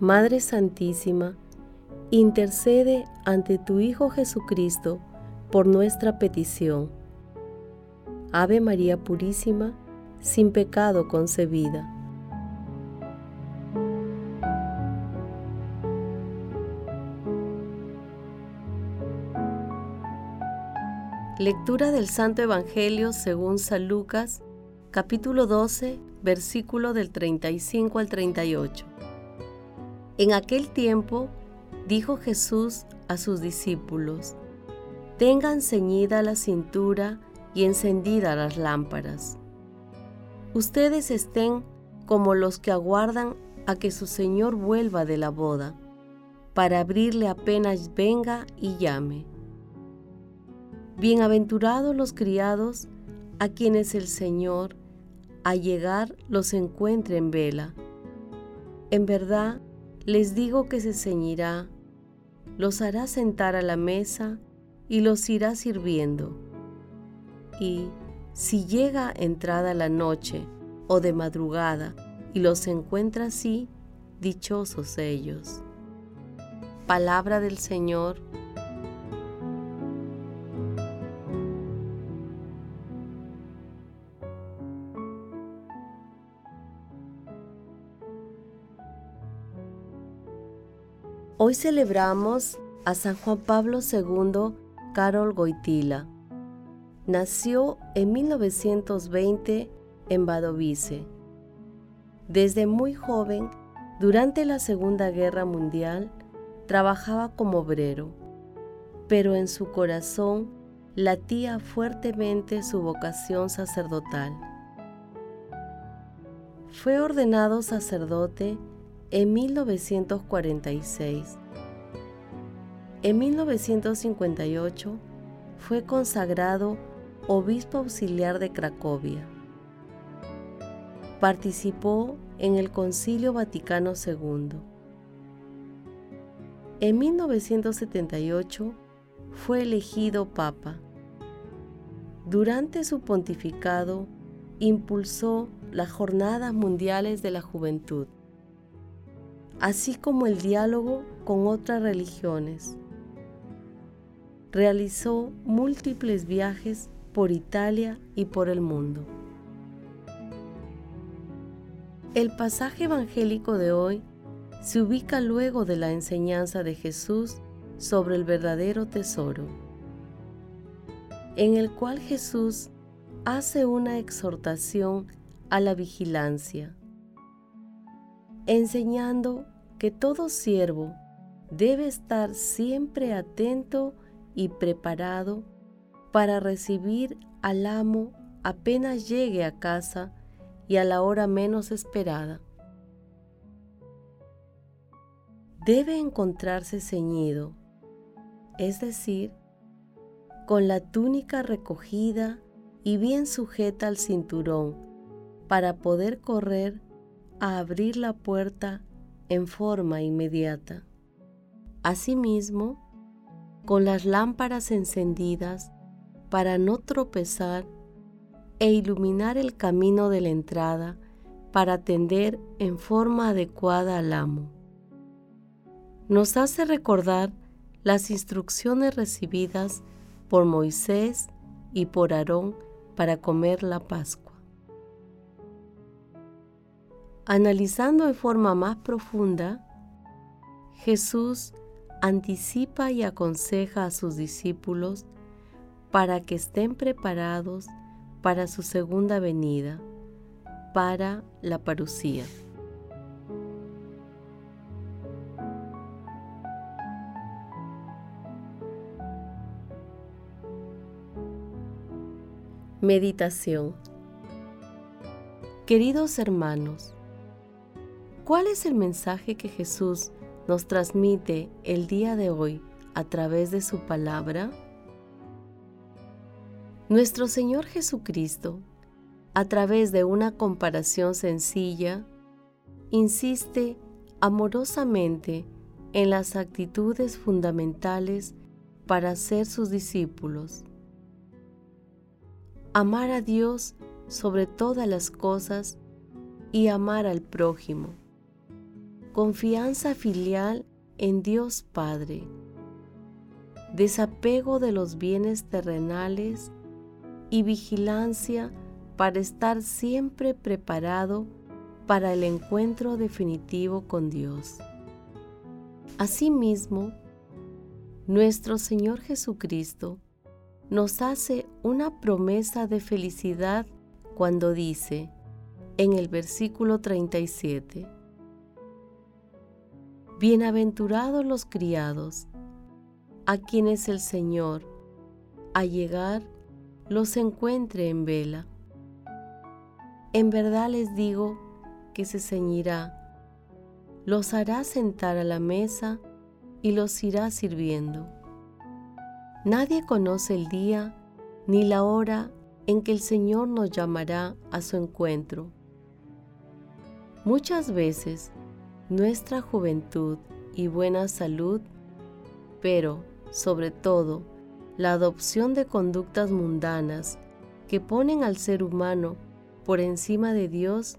Madre Santísima, intercede ante tu Hijo Jesucristo por nuestra petición. Ave María Purísima, sin pecado concebida. Lectura del Santo Evangelio según San Lucas, capítulo 12, versículo del 35 al 38. En aquel tiempo dijo Jesús a sus discípulos, tengan ceñida la cintura y encendida las lámparas. Ustedes estén como los que aguardan a que su Señor vuelva de la boda, para abrirle apenas venga y llame. Bienaventurados los criados a quienes el Señor, al llegar, los encuentre en vela. En verdad, les digo que se ceñirá, los hará sentar a la mesa y los irá sirviendo. Y si llega entrada la noche o de madrugada y los encuentra así, dichosos ellos. Palabra del Señor Hoy celebramos a San Juan Pablo II Carol Goitila. Nació en 1920 en Badovice. Desde muy joven, durante la Segunda Guerra Mundial, trabajaba como obrero, pero en su corazón latía fuertemente su vocación sacerdotal. Fue ordenado sacerdote en 1946. En 1958 fue consagrado obispo auxiliar de Cracovia. Participó en el Concilio Vaticano II. En 1978 fue elegido papa. Durante su pontificado impulsó las Jornadas Mundiales de la Juventud así como el diálogo con otras religiones. Realizó múltiples viajes por Italia y por el mundo. El pasaje evangélico de hoy se ubica luego de la enseñanza de Jesús sobre el verdadero tesoro, en el cual Jesús hace una exhortación a la vigilancia enseñando que todo siervo debe estar siempre atento y preparado para recibir al amo apenas llegue a casa y a la hora menos esperada. Debe encontrarse ceñido, es decir, con la túnica recogida y bien sujeta al cinturón para poder correr a abrir la puerta en forma inmediata. Asimismo, con las lámparas encendidas para no tropezar e iluminar el camino de la entrada para atender en forma adecuada al amo. Nos hace recordar las instrucciones recibidas por Moisés y por Aarón para comer la Pascua. Analizando de forma más profunda, Jesús anticipa y aconseja a sus discípulos para que estén preparados para su segunda venida, para la parucía. Meditación Queridos hermanos, ¿Cuál es el mensaje que Jesús nos transmite el día de hoy a través de su palabra? Nuestro Señor Jesucristo, a través de una comparación sencilla, insiste amorosamente en las actitudes fundamentales para ser sus discípulos. Amar a Dios sobre todas las cosas y amar al prójimo. Confianza filial en Dios Padre. Desapego de los bienes terrenales y vigilancia para estar siempre preparado para el encuentro definitivo con Dios. Asimismo, nuestro Señor Jesucristo nos hace una promesa de felicidad cuando dice en el versículo 37, Bienaventurados los criados, a quienes el Señor, a llegar, los encuentre en vela. En verdad les digo que se ceñirá, los hará sentar a la mesa y los irá sirviendo. Nadie conoce el día ni la hora en que el Señor nos llamará a su encuentro. Muchas veces nuestra juventud y buena salud, pero sobre todo la adopción de conductas mundanas que ponen al ser humano por encima de Dios,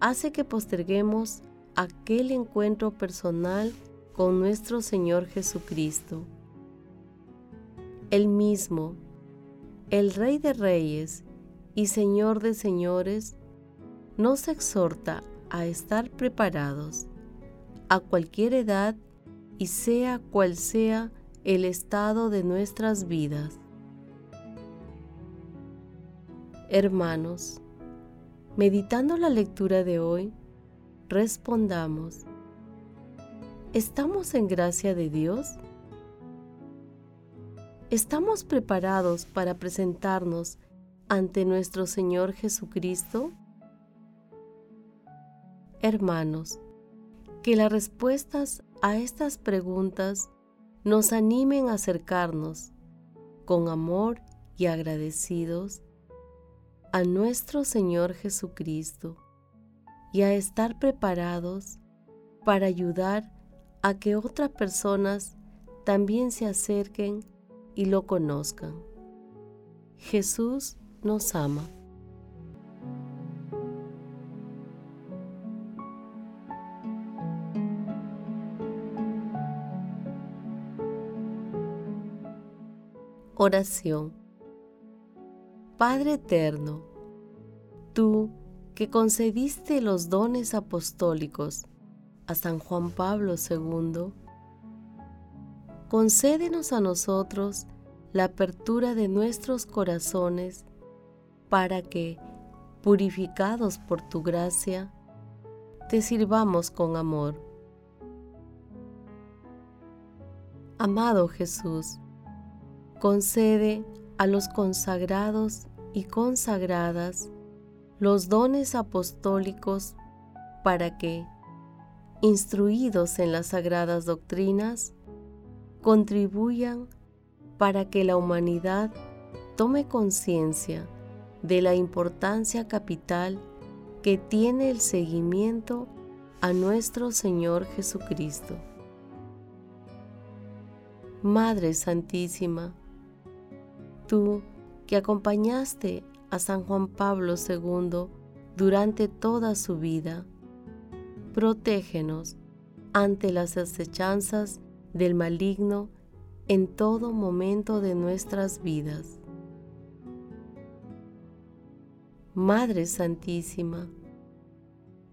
hace que posterguemos aquel encuentro personal con nuestro Señor Jesucristo. El mismo, el Rey de Reyes y Señor de Señores, nos exhorta a estar preparados a cualquier edad y sea cual sea el estado de nuestras vidas. Hermanos, meditando la lectura de hoy, respondamos, ¿estamos en gracia de Dios? ¿Estamos preparados para presentarnos ante nuestro Señor Jesucristo? Hermanos, que las respuestas a estas preguntas nos animen a acercarnos con amor y agradecidos a nuestro Señor Jesucristo y a estar preparados para ayudar a que otras personas también se acerquen y lo conozcan. Jesús nos ama. Oración. Padre eterno, tú que concediste los dones apostólicos a San Juan Pablo II, concédenos a nosotros la apertura de nuestros corazones para que, purificados por tu gracia, te sirvamos con amor. Amado Jesús, concede a los consagrados y consagradas los dones apostólicos para que, instruidos en las sagradas doctrinas, contribuyan para que la humanidad tome conciencia de la importancia capital que tiene el seguimiento a nuestro Señor Jesucristo. Madre Santísima, tú que acompañaste a San Juan Pablo II durante toda su vida, protégenos ante las acechanzas del maligno en todo momento de nuestras vidas. Madre Santísima,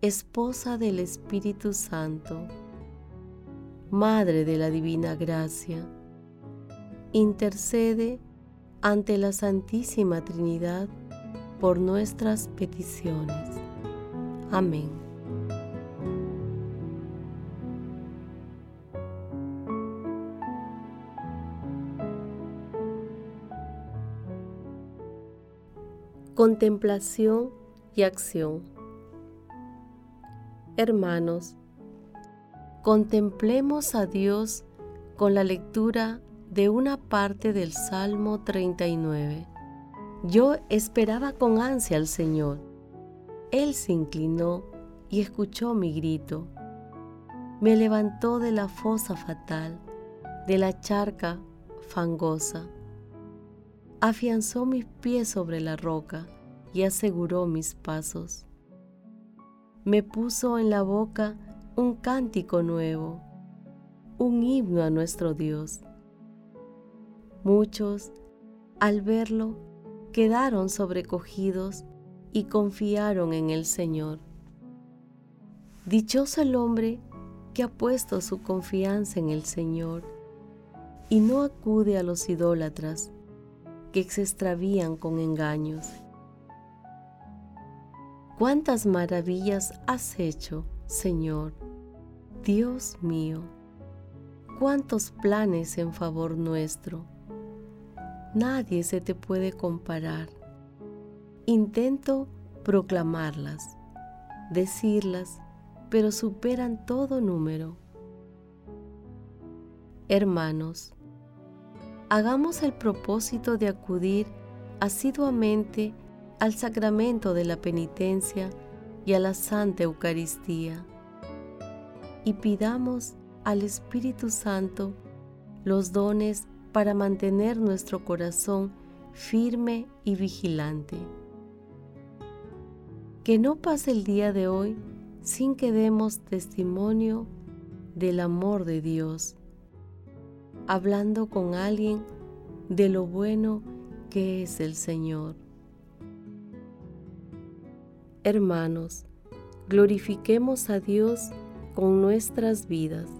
Esposa del Espíritu Santo, Madre de la Divina Gracia, intercede ante la Santísima Trinidad por nuestras peticiones. Amén. Contemplación y acción. Hermanos, contemplemos a Dios con la lectura de una parte del Salmo 39. Yo esperaba con ansia al Señor. Él se inclinó y escuchó mi grito. Me levantó de la fosa fatal, de la charca fangosa. Afianzó mis pies sobre la roca y aseguró mis pasos. Me puso en la boca un cántico nuevo, un himno a nuestro Dios. Muchos, al verlo, quedaron sobrecogidos y confiaron en el Señor. Dichoso el hombre que ha puesto su confianza en el Señor y no acude a los idólatras que se extravían con engaños. Cuántas maravillas has hecho, Señor, Dios mío, cuántos planes en favor nuestro. Nadie se te puede comparar. Intento proclamarlas, decirlas, pero superan todo número. Hermanos, hagamos el propósito de acudir asiduamente al sacramento de la penitencia y a la Santa Eucaristía y pidamos al Espíritu Santo los dones para mantener nuestro corazón firme y vigilante. Que no pase el día de hoy sin que demos testimonio del amor de Dios, hablando con alguien de lo bueno que es el Señor. Hermanos, glorifiquemos a Dios con nuestras vidas.